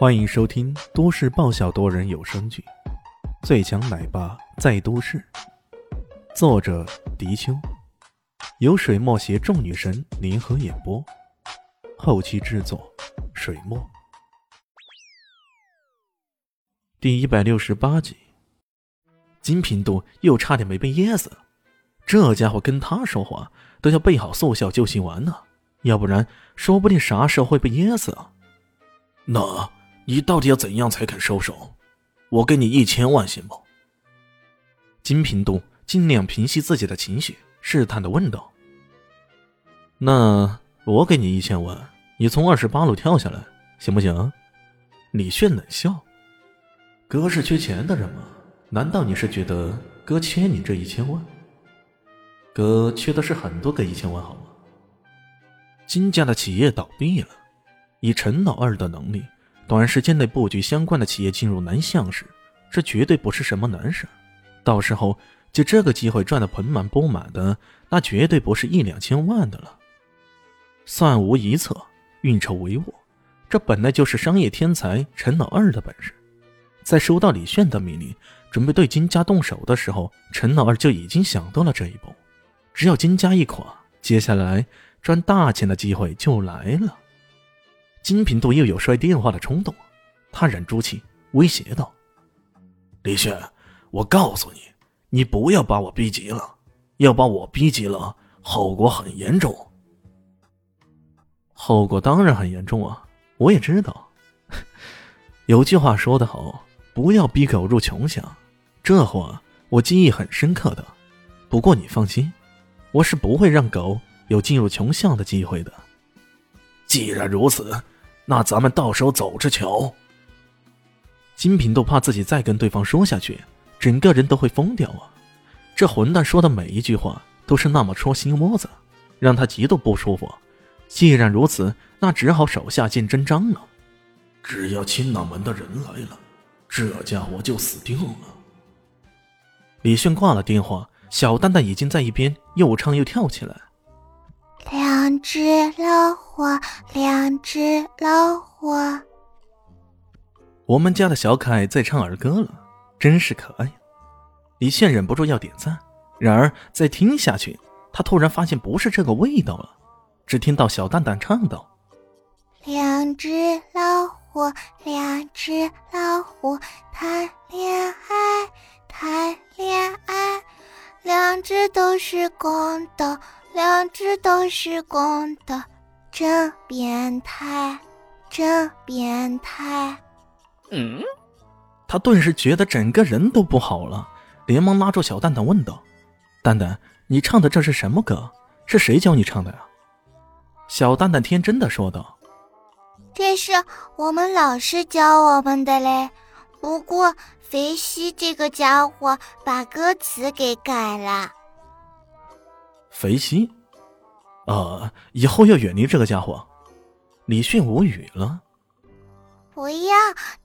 欢迎收听都市爆笑多人有声剧《最强奶爸在都市》，作者：迪秋，由水墨携众女神联合演播，后期制作：水墨。第一百六十八集，金平度又差点没被噎死，这家伙跟他说话都要备好速效救心丸呢，要不然说不定啥时候会被噎死啊！那。你到底要怎样才肯收手？我给你一千万行不？金平度尽量平息自己的情绪，试探的问道：“那我给你一千万，你从二十八楼跳下来，行不行？”李炫冷笑：“哥是缺钱的人吗？难道你是觉得哥缺你这一千万？哥缺的是很多个一千万，好吗？”金家的企业倒闭了，以陈老二的能力。短时间内布局相关的企业进入南向市，这绝对不是什么难事。到时候就这个机会赚得盆满钵满的，那绝对不是一两千万的了。算无一策，运筹帷幄，这本来就是商业天才陈老二的本事。在收到李炫的命令，准备对金家动手的时候，陈老二就已经想到了这一步。只要金家一垮，接下来赚大钱的机会就来了。金平度又有摔电话的冲动，他忍住气，威胁道：“李炫，我告诉你，你不要把我逼急了，要把我逼急了，后果很严重。后果当然很严重啊，我也知道。有句话说得好，不要逼狗入穷巷，这话我记忆很深刻的。不过你放心，我是不会让狗有进入穷巷的机会的。既然如此。”那咱们到时候走着瞧。金平都怕自己再跟对方说下去，整个人都会疯掉啊！这混蛋说的每一句话都是那么戳心窝子，让他极度不舒服。既然如此，那只好手下见真章了。只要青脑门的人来了，这家伙就死定了。李迅挂了电话，小蛋蛋已经在一边又唱又跳起来。两只老虎，两只老虎。我们家的小可爱在唱儿歌了，真是可爱。李现忍不住要点赞，然而再听下去，他突然发现不是这个味道了。只听到小蛋蛋唱道：“两只老虎，两只老虎谈恋爱，谈恋爱，两只都是公的。”两只都是公的，真变态，真变态。嗯，他顿时觉得整个人都不好了，连忙拉住小蛋蛋问道：“蛋蛋，你唱的这是什么歌？是谁教你唱的呀？”小蛋蛋天真的说道：“这是我们老师教我们的嘞，不过肥西这个家伙把歌词给改了。”肥西，呃！以后要远离这个家伙。李迅无语了。不要，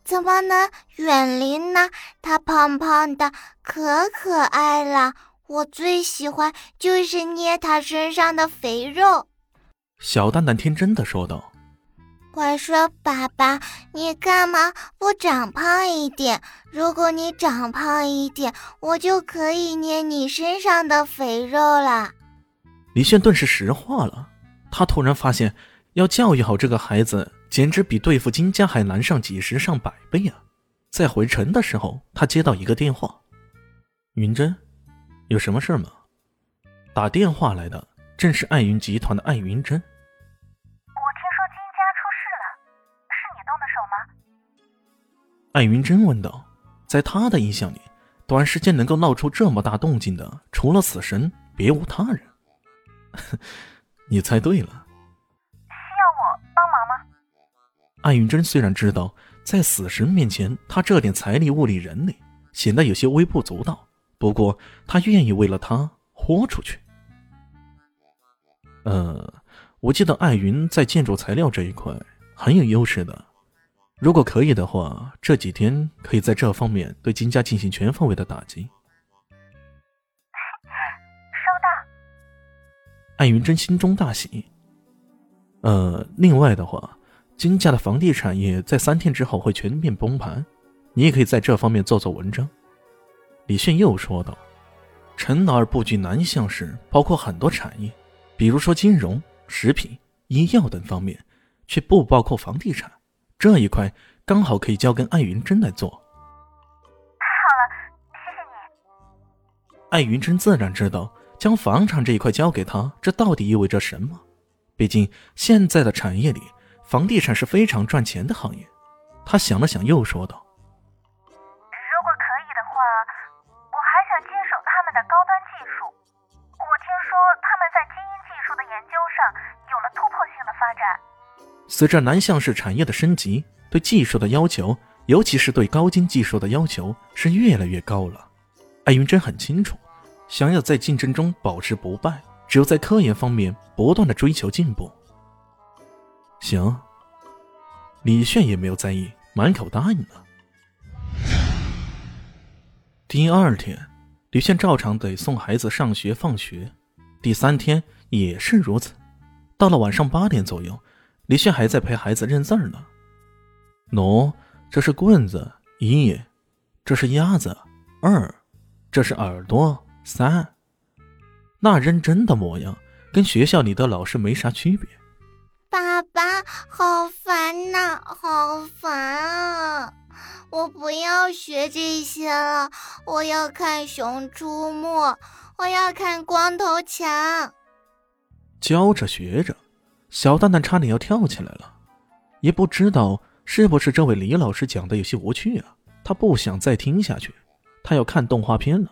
怎么能远离呢？他胖胖的，可可爱了。我最喜欢就是捏他身上的肥肉。小蛋蛋天真的说道。我说：“爸爸，你干嘛不长胖一点？如果你长胖一点，我就可以捏你身上的肥肉了。”李炫顿时石化了，他突然发现，要教育好这个孩子，简直比对付金家还难上几十上百倍啊！在回城的时候，他接到一个电话：“云珍，有什么事吗？”打电话来的正是爱云集团的艾云珍。我听说金家出事了，是你动的手吗？艾云珍问道。在他的印象里，短时间能够闹出这么大动静的，除了死神，别无他人。你猜对了，需要我帮忙吗？艾云珍虽然知道在死神面前，他这点财力、物力、人力显得有些微不足道，不过他愿意为了他豁出去。呃，我记得艾云在建筑材料这一块很有优势的，如果可以的话，这几天可以在这方面对金家进行全方位的打击。艾云珍心中大喜。呃，另外的话，金家的房地产业在三天之后会全面崩盘，你也可以在这方面做做文章。”李迅又说道：“陈老二布局南向市，包括很多产业，比如说金融、食品、医药等方面，却不包括房地产这一块，刚好可以交给艾云珍来做。”太好了，谢谢你。艾云珍自然知道，将房产这一块交给他，这到底意味着什么？毕竟现在的产业里，房地产是非常赚钱的行业。他想了想，又说道。如果可以的话，我还想接手他们的高端技术。我听说他们在基因技术的研究上有了突破性的发展随着南向市产业的升级，对技术的要求，尤其是对高精技术的要求，是越来越高了。艾云珍很清楚，想要在竞争中保持不败，只有在科研方面不断的追求进步。行，李炫也没有在意，满口答应了。第二天，李炫照常得送孩子上学放学，第三天也是如此。到了晚上八点左右。李炫还在陪孩子认字呢。喏，这是棍子一，这是鸭子二，这是耳朵三。那认真的模样，跟学校里的老师没啥区别。爸爸，好烦呐，好烦啊！我不要学这些了，我要看《熊出没》，我要看《光头强》。教着学着。小蛋蛋差点要跳起来了，也不知道是不是这位李老师讲的有些无趣啊，他不想再听下去，他要看动画片了。